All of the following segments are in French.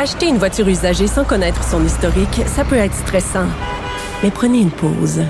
Acheter une voiture usagée sans connaître son historique, ça peut être stressant. Mais prenez une pause.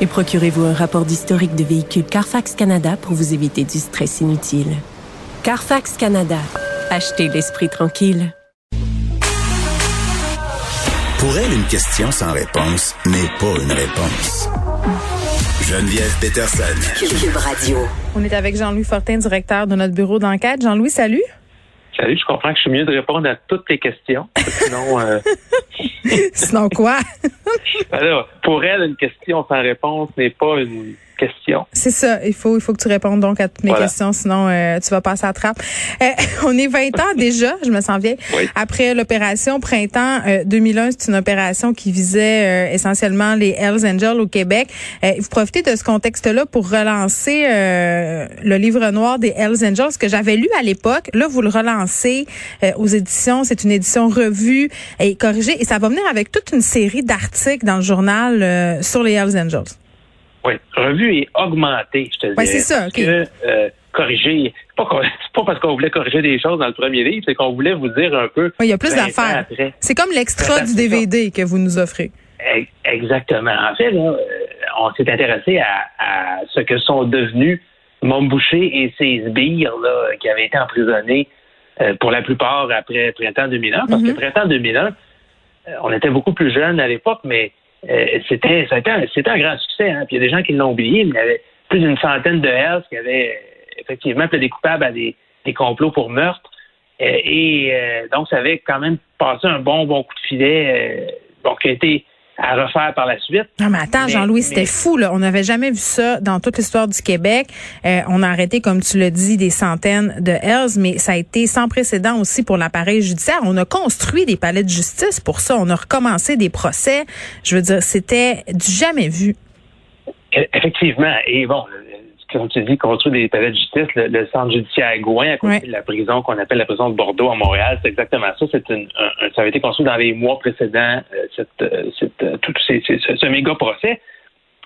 Et procurez-vous un rapport d'historique de véhicule Carfax Canada pour vous éviter du stress inutile. Carfax Canada. Achetez l'esprit tranquille. Pour elle, une question sans réponse n'est pas une réponse. Geneviève Peterson. Cube Radio. On est avec Jean-Louis Fortin, directeur de notre bureau d'enquête. Jean-Louis, salut. Salut, je comprends que je suis mieux de répondre à toutes tes questions. Sinon, euh, Sinon quoi? alors, pour elle, une question sans réponse n'est pas une C'est ça. Il faut, il faut que tu répondes donc à toutes mes Voilà. questions, sinon euh, tu vas passer à la trappe. Euh, on est 20 ans déjà, je me sens vieille. Oui. Après l'opération Printemps euh, 2001, c'est une opération qui visait euh, essentiellement les Hells Angels au Québec. Euh, vous profitez de ce contexte-là pour relancer euh, le livre noir des Hells Angels que j'avais lu à l'époque. Là, vous le relancez euh, aux éditions. C'est une édition revue et corrigée. Et ça va venir avec toute une série d'articles dans le journal euh, sur les Hells Angels. Oui, revue et augmentée, je te dis. Ouais, c'est ça, Parce ok. que euh, corriger, c'est pas, parce qu'on voulait corriger des choses dans le premier livre, c'est qu'on voulait vous dire un peu. Oui, il y a plus 20 ans d'affaires. après. C'est comme l'extra du. DVD que vous nous offrez. E- Exactement. En fait, là, euh, on s'est intéressé à, à ce que sont devenus Mom Boucher et ses sbires là, qui avaient été emprisonnés euh, pour la plupart après Printemps 2001, parce Mhm. que Printemps 2001, euh, on était beaucoup plus jeunes à l'époque, mais euh, c'était été un- c'était un grand succès. Hein. Puis il y a des gens qui l'ont oublié, mais il y avait plus d'une centaine de Hells qui avaient euh, effectivement plaidé coupables à des, des complots pour meurtre. Euh, et donc, ça avait quand même passé un bon, bon coup de filet, bon, qui a été à refaire par la suite. Non, mais attends, Jean-Louis, mais- c'était fou, là. On n'avait jamais vu ça dans toute l'histoire du Québec. Euh, on a arrêté, comme tu l'as dit, des centaines de Hells, mais ça a été sans précédent aussi pour l'appareil judiciaire. On a construit des palais de justice pour ça. On a recommencé des procès. Je veux dire, c'était du jamais vu. E- Effectivement. Et bon, comme tu dis, construire des palais de justice, le, le centre judiciaire à Gouin, à côté de la prison qu'on appelle la prison de Bordeaux à Montréal, c'est exactement ça. C'est une, un- un- ça avait été construit dans les mois précédents, euh, cette, euh, cette, euh, tout ces- ces- ce, ce méga procès.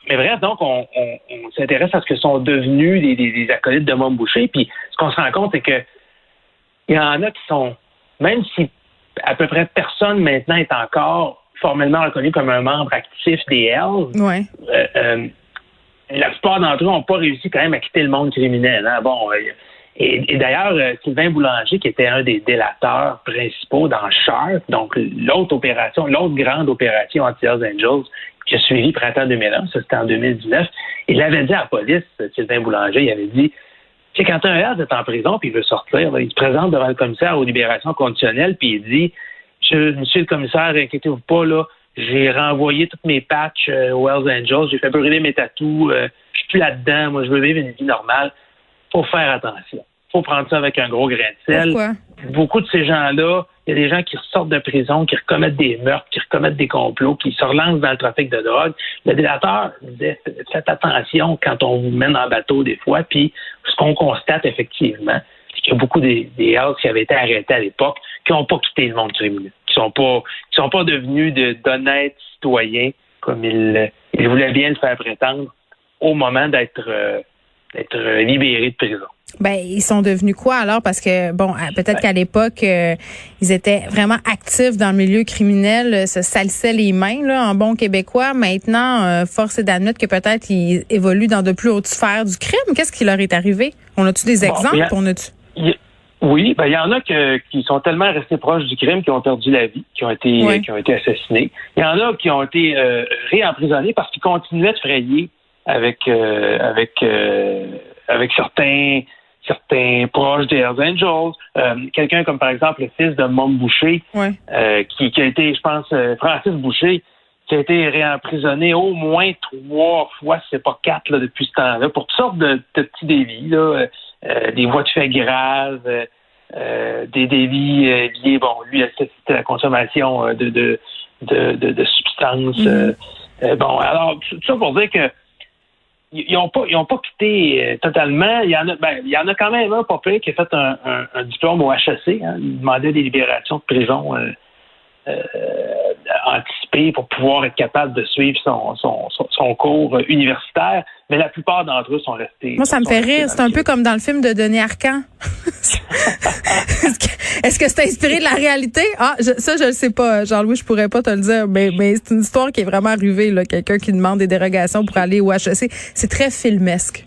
Mais bref, donc, on, on- on s'intéresse à ce que sont devenus des acolytes de Mom Boucher. Puis, ce qu'on se rend compte, c'est que il y en a qui sont, même si à peu près personne maintenant est encore formellement reconnu comme un membre actif des Hells. La plupart d'entre eux n'ont pas réussi quand même à quitter le monde criminel. hein. Bon, euh, et, d'ailleurs, euh, Sylvain Boulanger, qui était un des délateurs principaux dans Sharp, donc l'autre opération, l'autre grande opération anti-Hells Angels qui a suivi printemps 2001, ça c'était en 2019, il avait dit à la police, Sylvain Boulanger, il avait dit, tu sais, quand un Hells est en prison puis il veut sortir, il se présente devant le commissaire aux libérations conditionnelles puis il dit, je, monsieur le commissaire, inquiétez-vous pas, là, j'ai renvoyé toutes mes patchs euh, aux Hells Angels, j'ai fait brûler mes tatous, euh, je suis plus là-dedans, moi je veux vivre une vie normale. Faut faire attention. Faut prendre ça avec un gros grain de sel. Pourquoi? Beaucoup de ces gens-là, il y a des gens qui ressortent de prison, qui recommettent des meurtres, qui recommettent des complots, qui se relancent dans le trafic de drogue. Le délateur disait faites attention quand on vous mène en bateau des fois. Puis ce qu'on constate effectivement, c'est qu'il y a beaucoup des, des Hells qui avaient été arrêtés à l'époque, qui n'ont pas quitté le monde criminel, sont pas, qui sont pas devenus de- d'honnêtes citoyens comme ils, ils voulaient bien le faire prétendre au moment d'être euh, d'être libérés de prison. Ben, ils sont devenus quoi alors? Parce que, bon, peut-être qu'à l'époque, euh, ils étaient vraiment actifs dans le milieu criminel, euh, se salissaient les mains, là, en bon québécois. Maintenant, euh, force est d'admettre que peut-être ils évoluent dans de plus hautes sphères du crime. Qu'est-ce qui leur est arrivé? On a-tu des Bon, exemples? bien- On a-tu? Oui, ben il y en a que- qui sont tellement restés proches du crime qui ont perdu la vie, qui ont été qui ont été assassinés. Il y en a qui ont été euh, réemprisonnés parce qu'ils continuaient de frayer avec euh, avec euh, avec certains certains proches des Hells Angels. Euh, Quelqu'un comme par exemple le fils de Mom Boucher, euh, qui, qui a été, je pense, euh, Francis Boucher, qui a été réemprisonné au moins trois fois, si c'est pas quatre, là, depuis ce temps-là, pour toutes sortes de, de petits délits, là, euh, euh, des voies de fait graves, euh, des délits euh, liés, bon, lui, c'était la consommation euh, de, de, de, substances. euh, bon, alors, tout ça pour dire que ils n'ont pas, ils ont pas quitté totalement. Il y en a, ben, il y en a quand même un, pas pire, qui a fait un, un, un diplôme au HEC. Hein. Il demandait des libérations de prison euh, pour pouvoir être capable de suivre son, son, son, cours universitaire, mais la plupart d'entre eux sont restés. Moi, ça me fait rire. C'est un peu comme dans le film de Denis Arcan. Est-ce que c'est inspiré de la réalité? Ah, ça, je ne sais pas. Jean-Louis, je pourrais pas te le dire, mais, mais c'est une histoire qui est vraiment arrivée. Quelqu'un qui demande des dérogations pour aller au HEC. C'est très filmesque.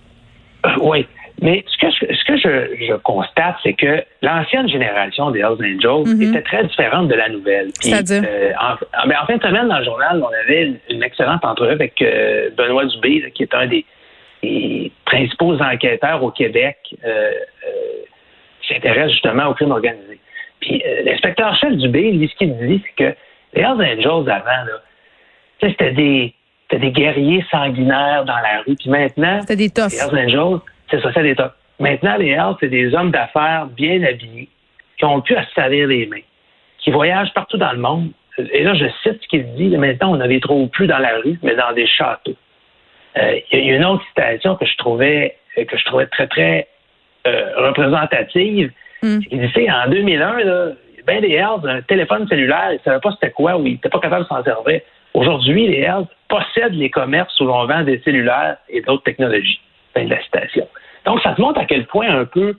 Euh, oui. Mais ce que, ce que je, je constate, c'est que l'ancienne génération des Hells Angels mhm. était très différente de la nouvelle. C'est-à-dire? Euh, en, en, fin de semaine, dans le journal, on avait une, excellente entrevue avec euh, Benoît Dubé, qui est un des, principaux enquêteurs au Québec euh, qui s'intéresse justement au crime organisé. Puis l'inspecteur-chef Dubé, lui, ce qu'il dit, c'est que les Hells Angels avant, là, c'était des, des guerriers sanguinaires dans la rue. Puis maintenant, c'était des Les Hells Angels, c'est ça, c'est des Maintenant, les Hells, c'est des hommes d'affaires bien habillés qui ont pu à se salir les mains, qui voyagent partout dans le monde. Et là, je cite ce qu'il dit. Maintenant, on ne les trouve plus dans la rue, mais dans des châteaux. Euh, il y a une autre citation que je trouvais que je trouvais très, très euh, représentative. Mm. Il dit, en 2001, là, ben des Hells, un téléphone cellulaire, ils ne savaient pas c'était quoi ou ils n'étaient pas capables de s'en servir. Aujourd'hui, les Hells possèdent les commerces où l'on vend des cellulaires et d'autres technologies. Fin de la citation. Donc, ça te montre à quel point un peu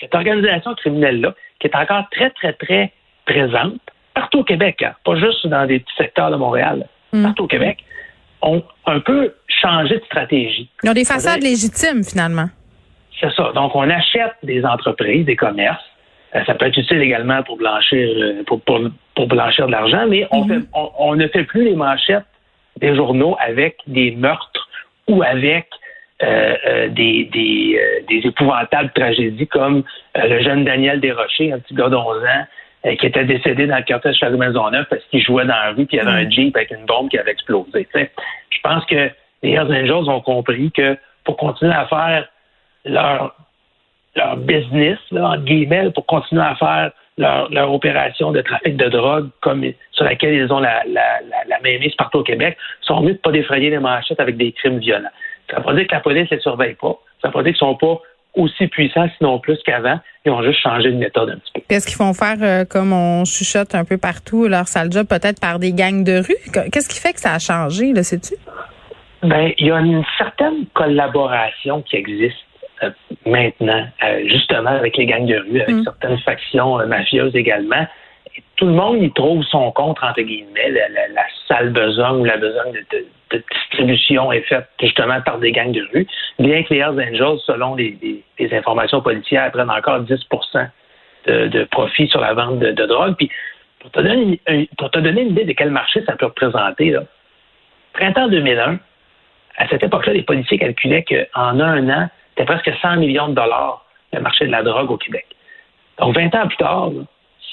cette organisation criminelle-là, qui est encore très, très, très présente, partout au Québec, hein, pas juste dans des petits secteurs de Montréal, mm. partout au Québec, ont un peu changé de stratégie. Ils ont des façades légitimes, finalement. C'est ça. Donc, on achète des entreprises, des commerces. Euh, ça peut être utile également pour blanchir, euh, pour, pour, blanchir de l'argent, mais on, mm-hmm. fait, on, ne fait plus les manchettes des journaux avec des meurtres ou avec euh, euh, des, des, euh, des, épouvantables tragédies comme le jeune Daniel Desrochers, un petit gars d'11 ans, qui était décédé dans le quartier de Château-Maisonneuve parce qu'il jouait dans la rue puis il y avait un Jeep avec une bombe qui avait explosé. Je pense que les Hells Angels ont compris que pour continuer à faire leur, leur business, là, entre guillemets, pour continuer à faire leur, leur, opération de trafic de drogue comme sur laquelle ils ont la, la, la, la mainmise partout au Québec, sont mieux de pas défrayer les manchettes avec des crimes violents. Ça ne veut pas dire que la police ne les surveille pas. Ça ne veut pas dire qu'ils ne sont pas aussi puissants, sinon plus qu'avant. Ils ont juste changé de méthode un petit peu. Qu'est-ce qu'ils font faire, euh, comme on chuchote un peu partout, leur sale job, peut-être par des gangs de rue? Qu'est-ce qui fait que ça a changé, là, sais-tu? Ben, il y a une certaine collaboration qui existe euh, maintenant, euh, justement avec les gangs de rue, avec mm. certaines factions mafieuses également tout le monde y trouve son compte, entre guillemets. La, la, sale besogne ou la besogne de, distribution est faite justement par des gangs de rue, bien que les Hells Angels, selon les, informations policières, prennent encore 10% de, profit sur la vente de, drogue. Puis, pour te, donner une, idée de quel marché ça peut représenter, printemps 2001, à cette époque-là, les policiers calculaient qu'en un an, c'était presque 100 millions de dollars le marché de la drogue au Québec. Donc, 20 ans plus tard,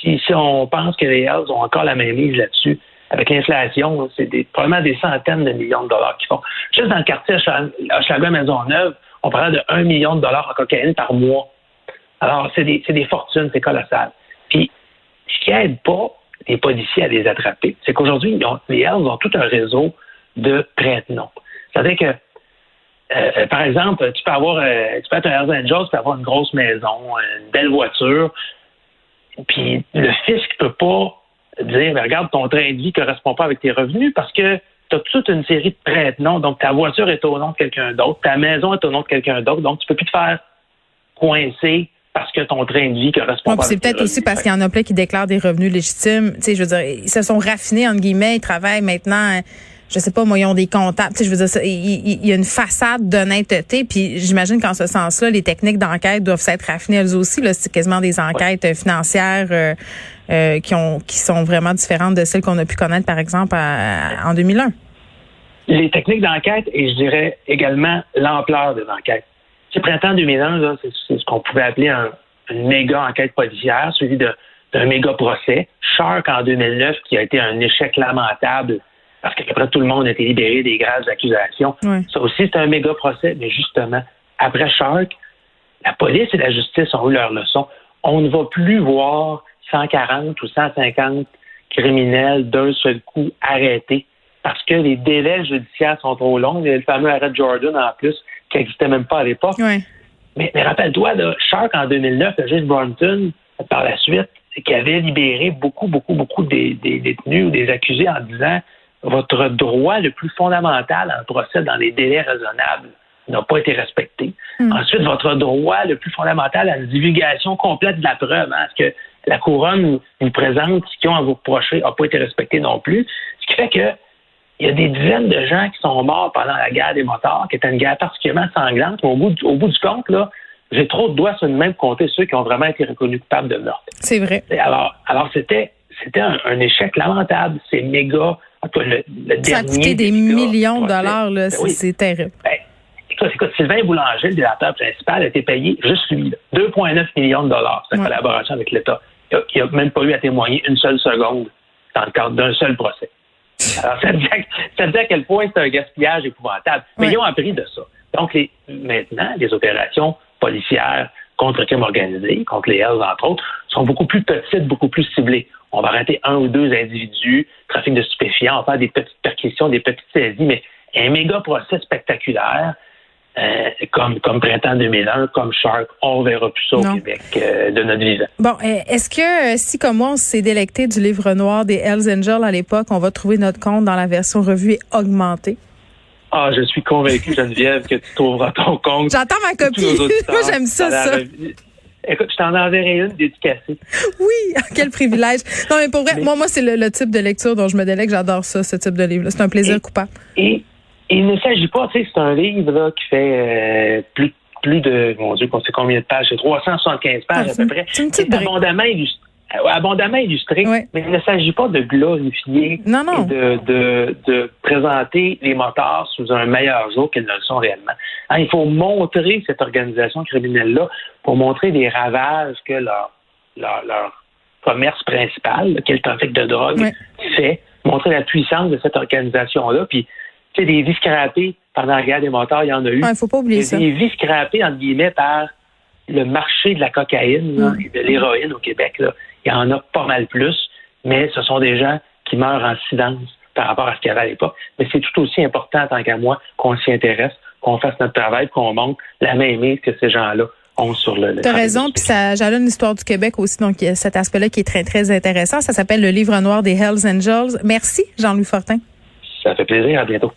si, on pense que les Hells ont encore la même mise là-dessus, avec l'inflation, c'est probablement des centaines de millions de dollars qu'ils font. Juste dans le quartier Maison Maisonneuve, on parle de 1 million de dollars en cocaïne par mois. Alors, c'est des, fortunes, c'est colossal. Puis, ce qui aide pas les policiers à les attraper, c'est qu'aujourd'hui, les Hells ont tout un réseau de traitements. C'est-à-dire que, euh, euh, par exemple, tu peux avoir, euh, tu peux être un Hells Angels, tu peux avoir une grosse maison, une belle voiture, puis le fisc ne peut pas dire, ben, regarde, ton train de vie ne correspond pas avec tes revenus parce que tu as toute une série de prêts non Donc, ta voiture est au nom de quelqu'un d'autre, ta maison est au nom de quelqu'un d'autre, donc tu peux plus te faire coincer parce que ton train de vie correspond pas. C'est peut-être aussi parce qu'il y en a plein qui déclarent des revenus légitimes. Tu sais, je veux dire, ils se sont raffinés entre guillemets, ils travaillent maintenant je sais pas, moi, ils ont des comptables. Tu sais, je veux dire, il, y, a une façade d'honnêteté. Puis j'imagine qu'en ce sens-là, les techniques d'enquête doivent s'être raffinées elles aussi. Là, c'est quasiment des enquêtes financières euh, euh, qui ont qui sont vraiment différentes de celles qu'on a pu connaître, par exemple, en 2001. Les techniques d'enquête et je dirais également l'ampleur des enquêtes. C'est printemps 2001, c'est ce qu'on pouvait appeler un, une méga enquête policière suivie d'un méga procès. Shark en 2009, qui a été un échec lamentable parce qu'après tout le monde a été libéré des graves accusations. Ça aussi, c'est un méga procès, mais justement, après Shark, la police et la justice ont eu leur leçon. On ne va plus voir 140 ou 150 criminels d'un seul coup arrêtés parce que les délais judiciaires sont trop longs. Il y a le fameux arrêt de Jordan en plus, qui n'existait même pas à l'époque. Mais, rappelle-toi, Shark en 2009, le juge Brunton, par la suite, qui avait libéré beaucoup, beaucoup, beaucoup des, des détenus ou des accusés en disant votre droit le plus fondamental en procès dans les délais raisonnables n'a pas été respecté. Hmm. Ensuite, votre droit le plus fondamental à une divulgation complète de la preuve, hein, ce que la couronne vous présente, ce qu'ils ont à vous reprocher, n'a pas été respecté non plus. Ce qui fait que il y a des dizaines de gens qui sont morts pendant la guerre des motards, qui était une guerre particulièrement sanglante. au bout, au bout du compte, là, j'ai trop de doigts sur le même compter ceux qui ont vraiment été reconnus coupables de meurtre. C'est vrai. alors, alors c'était, c'était un, échec lamentable. C'est méga. Le, le Ça a coûté des millions de dollars, là. Ben c'est, terrible. Ben, écoute, Sylvain Boulanger, le directeur principal, a été payé juste lui, 2,9 millions de dollars, sa collaboration avec l'État. Il n'a même pas eu à témoigner une seule seconde dans le cadre d'un seul procès. Alors, ça veut, dire, à quel point c'est un gaspillage épouvantable. Mais ils ont appris de ça. Donc, les, maintenant, les opérations policières contre le crime organisé, contre les Hells, entre autres, sont beaucoup plus petites, beaucoup plus ciblées. On va arrêter un ou deux individus, trafic de stupéfiants, on va faire des petites perquisitions, des petites saisies, mais un méga procès spectaculaire, euh, comme, comme Printemps 2001, comme Shark, on verra plus ça au Québec euh, de notre vivant. Bon, euh, est-ce que si comme moi on s'est délecté du livre noir des Hells Angels à l'époque, on va trouver notre compte dans la version revue et augmentée? Ah, je suis convaincu, Geneviève, que tu trouveras ton compte. J'attends ma copie. Moi, j'aime ça, ça. Écoute, je t'en enverrai une dédicacée. Oui, quel privilège. Non, mais pour vrai, moi, moi c'est le, type de lecture dont je me délègue. J'adore ça, ce type de livre. C'est un plaisir coupable. Et, il ne s'agit pas, tu sais, c'est un livre là, qui fait euh, plus, plus de, mon Dieu, on sait combien de pages, c'est 375 pages à peu près. C'est abondamment illustré abondamment illustré, mais il ne s'agit pas de glorifier non, non. et de, de, de, présenter les motards sous un meilleur jour qu'ils ne le sont réellement. Hein, il faut montrer cette organisation criminelle-là pour montrer les ravages que leur, leur, leur commerce principal, qui est le trafic de drogue, fait, montrer la puissance de cette organisation-là, puis tu sais, des vies scrapées pendant la guerre des motards, il y en a eu. Il faut pas oublier ça. Des vies scrapées, entre guillemets, par le marché de la cocaïne et de l'héroïne au Québec. Là il y en a pas mal plus, mais ce sont des gens qui meurent en silence par rapport à ce qu'il y avait à l'époque. Mais c'est tout aussi important, tant qu'à moi, qu'on s'y intéresse, qu'on fasse notre travail, qu'on montre la même que ces gens-là ont sur le. Tu as raison, puis ça jalonne l'histoire du Québec aussi, donc il y a cet aspect-là qui est très, très intéressant. Ça s'appelle le livre noir des Hells Angels. Merci, Jean-Louis Fortin. Ça fait plaisir, à bientôt.